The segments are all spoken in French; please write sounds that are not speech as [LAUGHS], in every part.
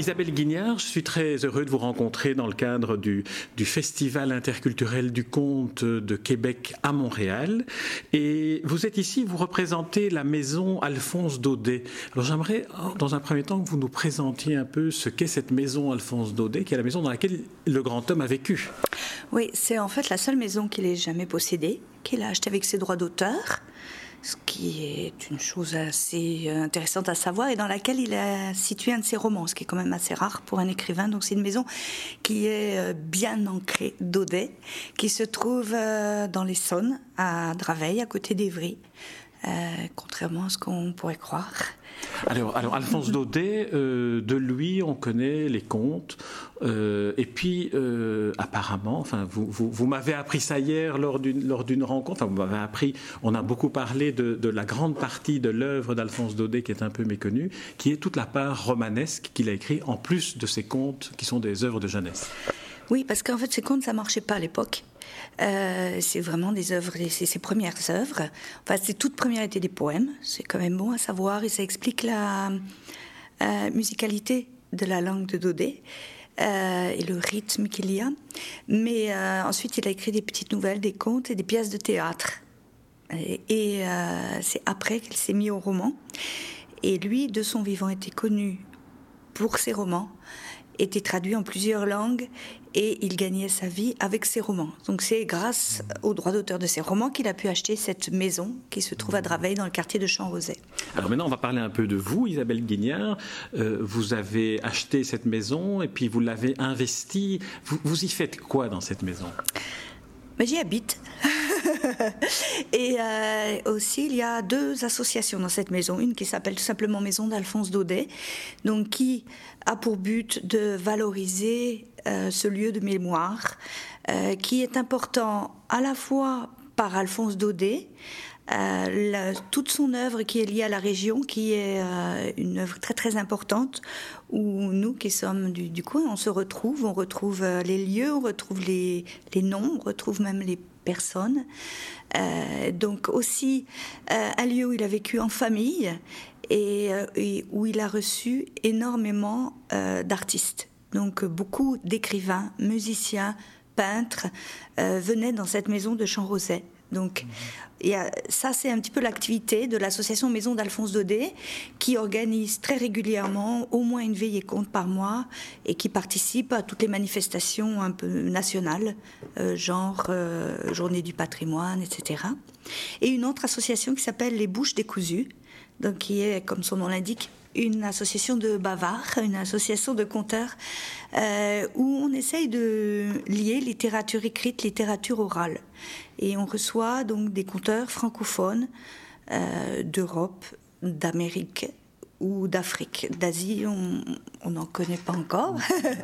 Isabelle Guignard, je suis très heureux de vous rencontrer dans le cadre du, Festival interculturel du conte de Québec à Montréal. Et vous êtes ici, vous représentez la maison Alphonse Daudet. Alors j'aimerais, dans un premier temps, que vous nous présentiez un peu ce qu'est cette maison Alphonse Daudet, qui est la maison dans laquelle le grand homme a vécu. Oui, c'est en fait la seule maison qu'il ait jamais possédée, qu'il a achetée avec ses droits d'auteur ce qui est une chose assez euh, intéressante à savoir, et dans laquelle il a situé un de ses romans, ce qui est quand même assez rare pour un écrivain. Donc c'est une maison qui est euh, bien ancrée d'Audet, qui se trouve euh, dans l'Essonne, à Draveil, à côté d'Evry, contrairement à ce qu'on pourrait croire. Alors, Alphonse Daudet, euh, de lui, on connaît les contes. Euh, et puis, euh, apparemment, enfin, vous, m'avez appris ça hier lors d'une rencontre. Vous m'avez appris. On a beaucoup parlé de, de la grande partie de l'œuvre d'Alphonse Daudet qui est un peu méconnue, qui est toute la part romanesque qu'il a écrit en plus de ses contes qui sont des œuvres de jeunesse. Oui, parce qu'en fait, ces contes, ça marchait pas à l'époque. Euh, c'est vraiment des œuvres, c'est ses premières œuvres. Enfin, ses toutes premières étaient des poèmes. C'est quand même bon à savoir et ça explique la euh, musicalité de la langue de Daudet. Euh, et le rythme qu'il y a. Mais ensuite, il a écrit des petites nouvelles, des contes et des pièces de théâtre. Et c'est après qu'il s'est mis au roman. Et lui, de son vivant, était connu pour ses romans était traduit en plusieurs langues et il gagnait sa vie avec ses romans. Donc c'est grâce aux droits d'auteur de ses romans qu'il a pu acheter cette maison qui se trouve à Draveil dans le quartier de Champs-Rosay. Alors maintenant on va parler un peu de vous, Isabelle Guignard. Euh, vous avez acheté cette maison et puis vous l'avez investie. Vous, y faites quoi dans cette maison? Mais J'y habite. [LAUGHS] [LAUGHS] et euh, aussi, il y a deux associations dans cette maison. Une qui s'appelle tout simplement Maison d'Alphonse Daudet, donc qui a pour but de valoriser euh, ce lieu de mémoire, euh, qui est important à la fois par Alphonse Daudet, toute son œuvre qui est liée à la région, qui est une œuvre très très importante, où nous qui sommes du, du coin, on se retrouve, on retrouve les lieux, on retrouve les, les noms, on retrouve même les personnes. donc aussi un lieu où il a vécu en famille euh, et, où il a reçu énormément euh, d'artistes. Donc beaucoup d'écrivains, musiciens, peintres euh, venaient dans cette maison de Champs-Rosay. Donc, ça, c'est un petit peu l'activité de l'association Maison d'Alphonse Daudet, qui organise très régulièrement au moins une veillée compte par mois et qui participe à toutes les manifestations un peu nationales, genre Journée du patrimoine, etc. Et une autre association qui s'appelle Les Bouches décousues, donc qui est, comme son nom l'indique, une association de bavards, une association de conteurs, euh, où on essaye de lier littérature écrite, littérature orale. Et on reçoit donc des conteurs francophones euh, d'Europe, d'Amérique ou d'Afrique. D'Asie, on n'en connaît pas encore,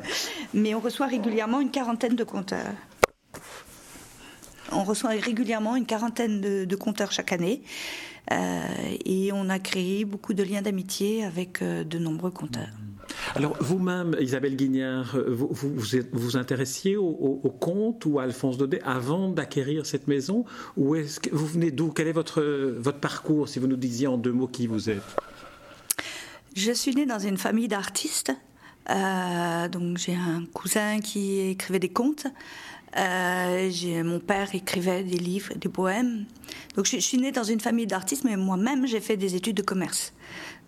[LAUGHS] mais on reçoit régulièrement une quarantaine de conteurs. On reçoit régulièrement une quarantaine de, de conteurs chaque année. Euh, et on a créé beaucoup de liens d'amitié avec euh, de nombreux conteurs. Alors vous-même, Isabelle Guignard, vous vous, vous, intéressiez au, au, conte ou à Alphonse Daudet avant d'acquérir cette maison? Ou est-ce que vous venez d'où? Quel est votre, votre parcours, si vous nous disiez en deux mots qui vous êtes? Je suis née dans une famille d'artistes. Euh, donc j'ai un cousin qui écrivait des contes. Euh, mon père écrivait des livres, des poèmes. Donc je, suis née dans une famille d'artistes, mais moi-même j'ai fait des études de commerce.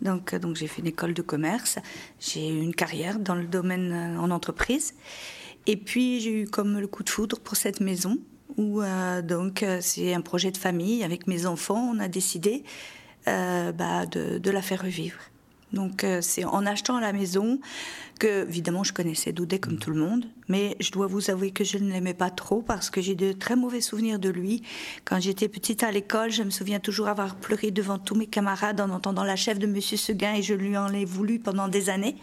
Donc, euh, j'ai fait une école de commerce. J'ai eu une carrière dans le domaine euh, en entreprise. Et puis j'ai eu comme le coup de foudre pour cette maison où donc c'est un projet de famille avec mes enfants. On a décidé bah, de, de la faire revivre. Donc euh, c'est en achetant la maison que, évidemment, je connaissais Doudet comme tout le monde, mais je dois vous avouer que je ne l'aimais pas trop parce que j'ai de très mauvais souvenirs de lui. Quand j'étais petite à l'école, je me souviens toujours avoir pleuré devant tous mes camarades en entendant la chef de Monsieur Seguin et je lui en ai voulu pendant des années.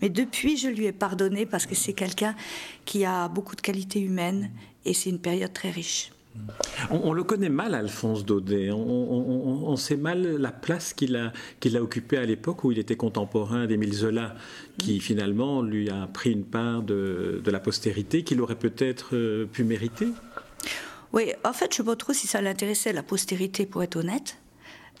Mais depuis, je lui ai pardonné parce que c'est quelqu'un qui a beaucoup de qualités humaines et c'est une période très riche. On, le connaît mal, Alphonse Daudet. On, sait mal la place qu'il a, qu'il a occupée à l'époque où il était contemporain d'Émile Zola, qui finalement lui a pris une part de, la postérité qu'il aurait peut-être euh, pu mériter. Oui, en fait, je ne sais pas trop si ça l'intéressait, la postérité, pour être honnête.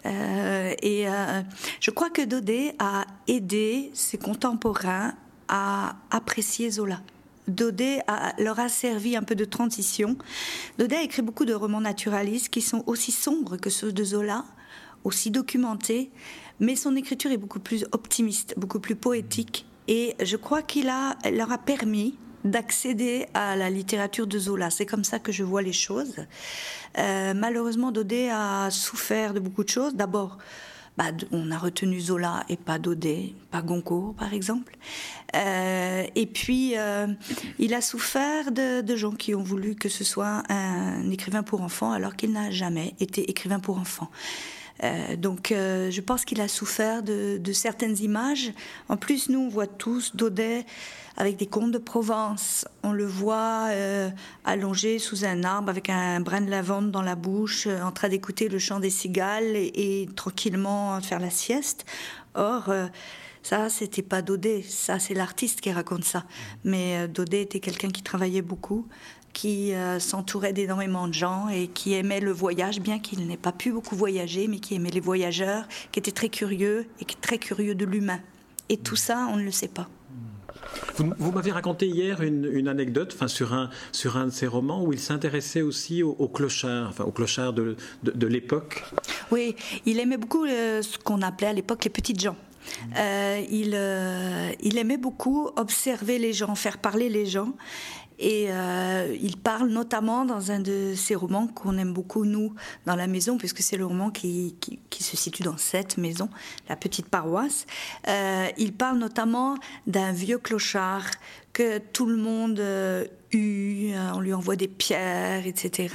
Euh, et euh, je crois que Daudet a aidé ses contemporains à apprécier Zola. Daudet leur a servi un peu de transition. Daudet a écrit beaucoup de romans naturalistes qui sont aussi sombres que ceux de Zola, aussi documentés, mais son écriture est beaucoup plus optimiste, beaucoup plus poétique. Et je crois qu'il a, leur a permis d'accéder à la littérature de Zola. C'est comme ça que je vois les choses. Euh, malheureusement, Daudet a souffert de beaucoup de choses. D'abord, bah, on a retenu Zola et pas Daudet, pas Goncourt par exemple. Euh, et puis, euh, il a souffert de, gens qui ont voulu que ce soit un écrivain pour enfants alors qu'il n'a jamais été écrivain pour enfants. Euh, donc je pense qu'il a souffert de, de, certaines images. En plus, nous, on voit tous Daudet avec des contes de Provence. On le voit euh, allongé sous un arbre avec un brin de lavande dans la bouche, euh, en train d'écouter le chant des cigales et, tranquillement faire la sieste. Or, euh, ça, c'était pas Daudet, ça, c'est l'artiste qui raconte ça. Mais Daudet était quelqu'un qui travaillait beaucoup, qui s'entourait d'énormément de gens et qui aimait le voyage, bien qu'il n'ait pas pu beaucoup voyager, mais qui aimait les voyageurs, qui était très curieux et qui très curieux de l'humain. Et tout ça, on ne le sait pas. Vous, m'avez raconté hier une, anecdote enfin, sur, un, sur un de ses romans où il s'intéressait aussi aux, clochards, enfin, aux clochards de, de, l'époque. Oui, il aimait beaucoup euh, ce qu'on appelait à l'époque les petites gens. Euh, il, euh, il aimait beaucoup observer les gens, faire parler les gens. Et euh, il parle notamment dans un de ses romans qu'on aime beaucoup, nous, dans la maison, puisque c'est le roman qui, qui, se situe dans cette maison, la petite paroisse. Euh, il parle notamment d'un vieux clochard que tout le monde euh, eut, on lui envoie des pierres, etc.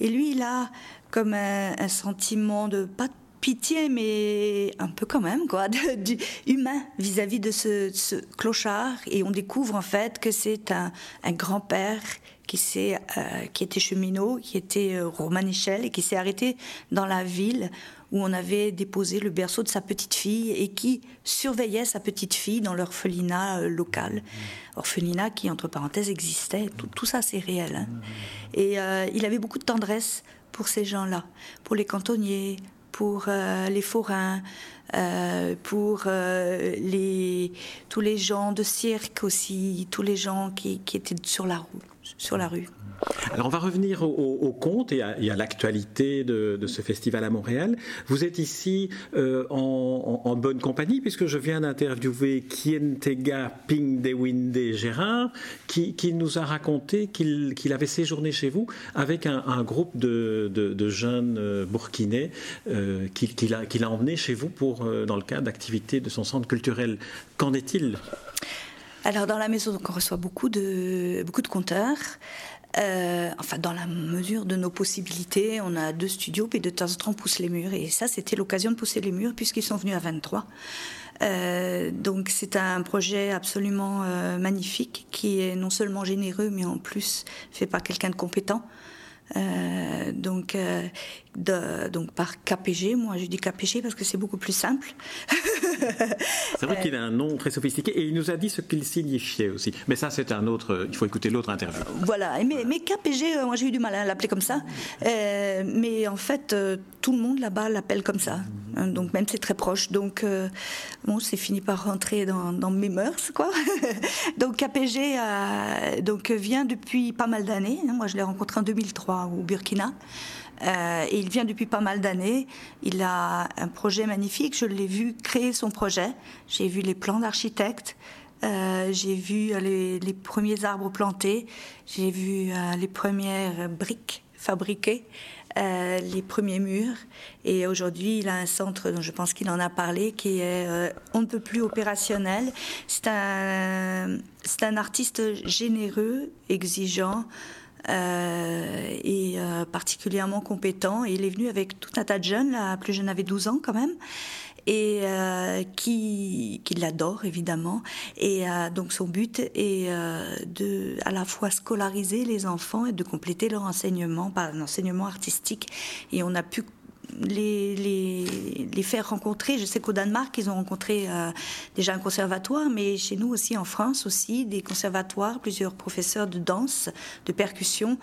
Et lui, il a comme un, un sentiment de, pas pitié, mais un peu quand même, quoi, [LAUGHS] du humain vis-à-vis de ce, clochard. Et on découvre en fait que c'est un, grand-père qui, euh, qui était cheminot, qui était euh, romanichel et qui s'est arrêté dans la ville où on avait déposé le berceau de sa petite fille et qui surveillait sa petite fille dans l'orphelinat euh, local. Orphelinat qui, entre parenthèses, existait. Tout, ça, c'est réel. Hein. Et il avait beaucoup de tendresse pour ces gens-là, pour les cantonniers, pour euh, les forains, euh, pour euh, les, tous les gens de cirque aussi, tous les gens qui, qui étaient sur la, sur la rue. Alors on va revenir au, conte et à, l'actualité de, ce festival à Montréal. Vous êtes ici euh, en, bonne compagnie puisque je viens d'interviewer Kientega Ping Dewinde Gérard qui, nous a raconté qu'il avait séjourné chez vous avec un, groupe de, jeunes euh, burkinais euh, qu'il a, a emmené chez vous pour, dans le cadre d'activités de son centre culturel. Qu'en est-il? Alors dans la maison, on reçoit beaucoup de beaucoup de conteurs. Euh, enfin, dans la mesure de nos possibilités, on a deux studios, puis de temps en temps on pousse les murs. Et ça, c'était l'occasion de pousser les murs puisqu'ils sont venus à 23. Euh, donc c'est un projet absolument euh, magnifique qui est non seulement généreux, mais en plus fait par quelqu'un de compétent. Donc, de, donc par KPG, moi je dis KPG parce que c'est beaucoup plus simple. [LAUGHS] c'est vrai qu'il a un nom très sophistiqué et il nous a dit ce qu'il signifiait aussi. Mais ça c'est un autre, il faut écouter l'autre interview. Voilà, mais, mais KPG, euh, moi j'ai eu du mal à l'appeler comme ça. mais en fait, tout le monde là-bas l'appelle comme ça. Hein, donc même c'est très proche. Donc bon, c'est fini par rentrer dans, dans mes mœurs, quoi. [LAUGHS] donc KPG donc, vient depuis pas mal d'années. Hein. Moi je l'ai rencontré en 2003 au Burkina. Euh, et il vient depuis pas mal d'années. Il a un projet magnifique. Je l'ai vu créer son projet. J'ai vu les plans d'architecte. Euh, j'ai vu les, les, premiers arbres plantés. J'ai vu euh, les premières briques fabriquées. les premiers murs. Et aujourd'hui, il a un centre dont je pense qu'il en a parlé, qui est on ne peut plus opérationnel. C'est un artiste généreux, exigeant, euh, et euh, particulièrement compétent. Il est venu avec tout un tas de jeunes, la plus jeune avait 12 ans quand même, et euh, qui, qui l'adore évidemment. Et donc son but est de à la fois scolariser les enfants et de compléter leur enseignement par un enseignement artistique. Et on a pu les, les, les, faire rencontrer. Je sais qu'au Danemark, ils ont rencontré euh, déjà un conservatoire, mais chez nous aussi, en France aussi, des conservatoires, plusieurs professeurs de danse, de percussion.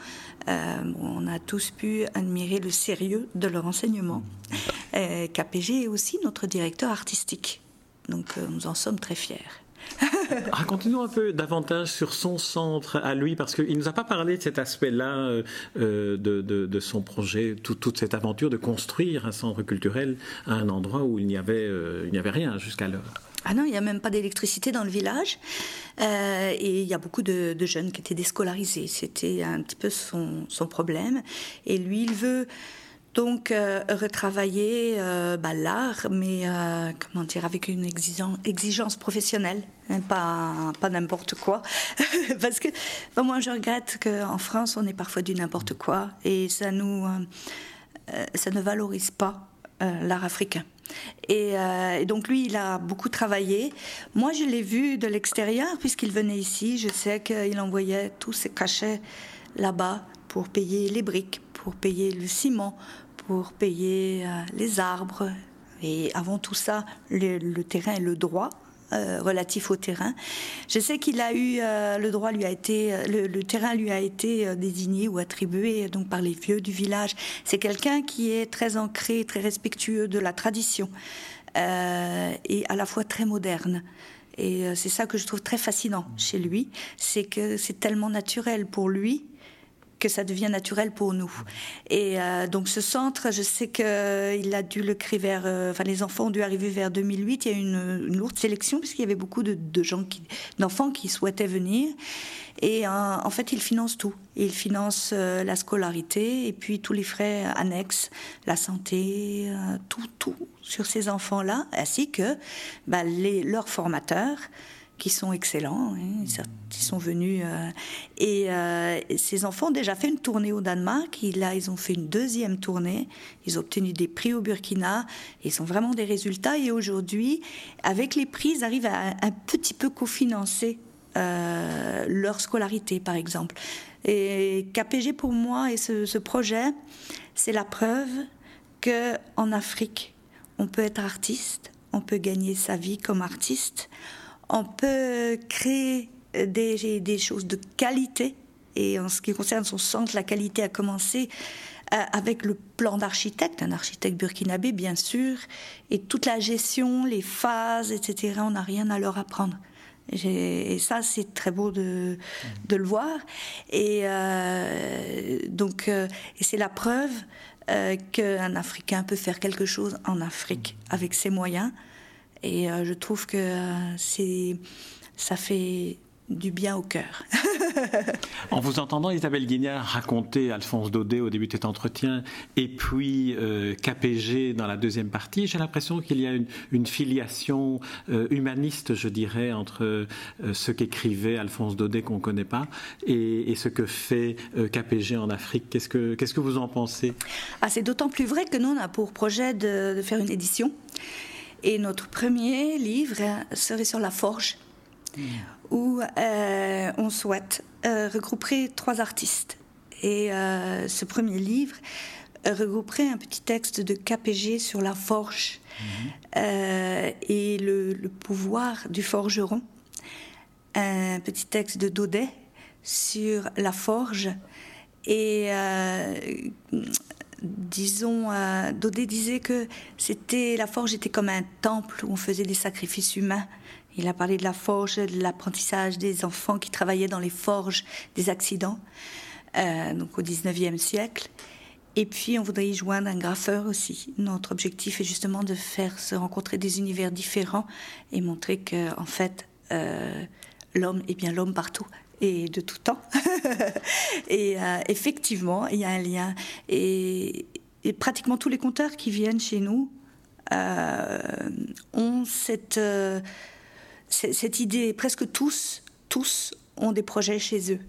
Euh, on a tous pu admirer le sérieux de leur enseignement. Euh, KPG est aussi notre directeur artistique, donc nous en sommes très fiers. [LAUGHS] Racontez-nous un peu davantage sur son centre à lui, parce qu'il ne nous a pas parlé de cet aspect-là euh, euh, de, son projet, toute cette aventure de construire un centre culturel à un endroit où il n'y avait, euh, avait rien jusqu'alors. Ah non, il n'y a même pas d'électricité dans le village. et il y a beaucoup de, jeunes qui étaient déscolarisés. C'était un petit peu son, son problème. Et lui, il veut donc, euh, retravailler euh, bah, l'art, mais euh, comment dire, avec une exigence, professionnelle, hein, pas, pas n'importe quoi. [LAUGHS] Parce que moi, je regrette qu'en France, on est parfois du n'importe quoi et ça, nous, ça ne valorise pas l'art africain. Et, donc lui, il a beaucoup travaillé. Moi, je l'ai vu de l'extérieur, puisqu'il venait ici. Je sais qu'il envoyait tous ses cachets là-bas pour payer les briques, pour payer le ciment, pour payer euh, les arbres et avant tout ça le, terrain et le droit euh, relatif au terrain. Je sais qu'il a eu euh, le droit lui a été le, terrain lui a été désigné ou attribué donc par les vieux du village. C'est quelqu'un qui est très ancré, très respectueux de la tradition et à la fois très moderne. Et c'est ça que je trouve très fascinant chez lui, c'est que c'est tellement naturel pour lui que ça devient naturel pour nous. Et euh, donc ce centre, je sais qu'il a dû le créer vers, euh, enfin les enfants ont dû arriver vers 2008. Il y a eu une, lourde sélection puisqu'il y avait beaucoup de, gens d'enfants qui souhaitaient venir. Et euh, en fait, il finance tout. Il finance la scolarité et puis tous les frais annexes, la santé, tout, tout sur ces enfants-là, ainsi que bah, leurs formateurs qui sont excellents. Hein, ils sont venus. Euh, et euh, ces enfants ont déjà fait une tournée au Danemark. Et là, ils ont fait une deuxième tournée. Ils ont obtenu des prix au Burkina. Ils ont vraiment des résultats. Et aujourd'hui, avec les prix, ils arrivent à un petit peu cofinancer euh, leur scolarité, par exemple. Et KPG, pour moi, et ce, ce projet, c'est la preuve qu'en Afrique, on peut être artiste, on peut gagner sa vie comme artiste on peut créer des, des, choses de qualité. Et en ce qui concerne son centre, la qualité a commencé euh, avec le plan d'architecte, un architecte burkinabé bien sûr, et toute la gestion, les phases, etc. On n'a rien à leur apprendre. Et ça, c'est très beau de, le voir. Et euh, donc, euh, c'est la preuve qu'un Africain peut faire quelque chose en Afrique avec ses moyens. Et euh, je trouve que euh, c'est, ça fait du bien au cœur. [LAUGHS] en vous entendant, Isabelle Guignard raconter Alphonse Daudet au début de cet entretien et puis euh, KPG dans la deuxième partie, j'ai l'impression qu'il y a une, filiation humaniste, je dirais, entre ce qu'écrivait Alphonse Daudet qu'on ne connaît pas et, ce que fait KPG en Afrique. Qu'est-ce que, qu'est-ce que vous en pensez? Ah, C'est d'autant plus vrai que nous, on a pour projet de, de faire une édition. Et notre premier livre serait sur la forge, où euh, on souhaite euh, regrouper trois artistes. Et euh, ce premier livre regrouperait un petit texte de KPG sur la forge et le, le, pouvoir du forgeron, un petit texte de Daudet sur la forge. Et disons, euh, Daudet disait que c'était la forge était comme un temple où on faisait des sacrifices humains. Il a parlé de la forge, de l'apprentissage des enfants qui travaillaient dans les forges des accidents, euh, donc au 19e siècle. Et puis, on voudrait y joindre un graffeur aussi. Notre objectif est justement de faire se rencontrer des univers différents et montrer que, en fait, euh, l'homme est bien l'homme partout et de tout temps. [LAUGHS] et euh, effectivement, il y a un lien. Et, pratiquement tous les conteurs qui viennent chez nous euh, ont cette, euh, cette idée, presque tous, tous ont des projets chez eux.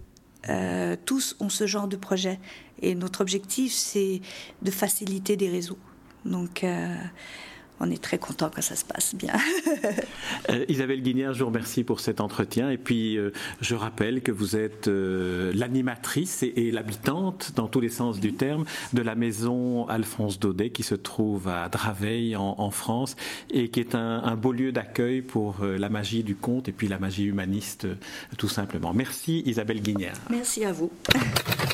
tous ont ce genre de projet. Et notre objectif, c'est de faciliter des réseaux. Donc, on est très content quand ça se passe bien. [LAUGHS] Euh, Isabelle Guinière, je vous remercie pour cet entretien. Et puis, euh, je rappelle que vous êtes euh, l'animatrice et, l'habitante, dans tous les sens du terme, de la maison Alphonse Daudet, qui se trouve à Draveil, en, France, et qui est un, beau lieu d'accueil pour la magie du conte et puis la magie humaniste, tout simplement. Merci, Isabelle Guinière. Merci à vous. [LAUGHS]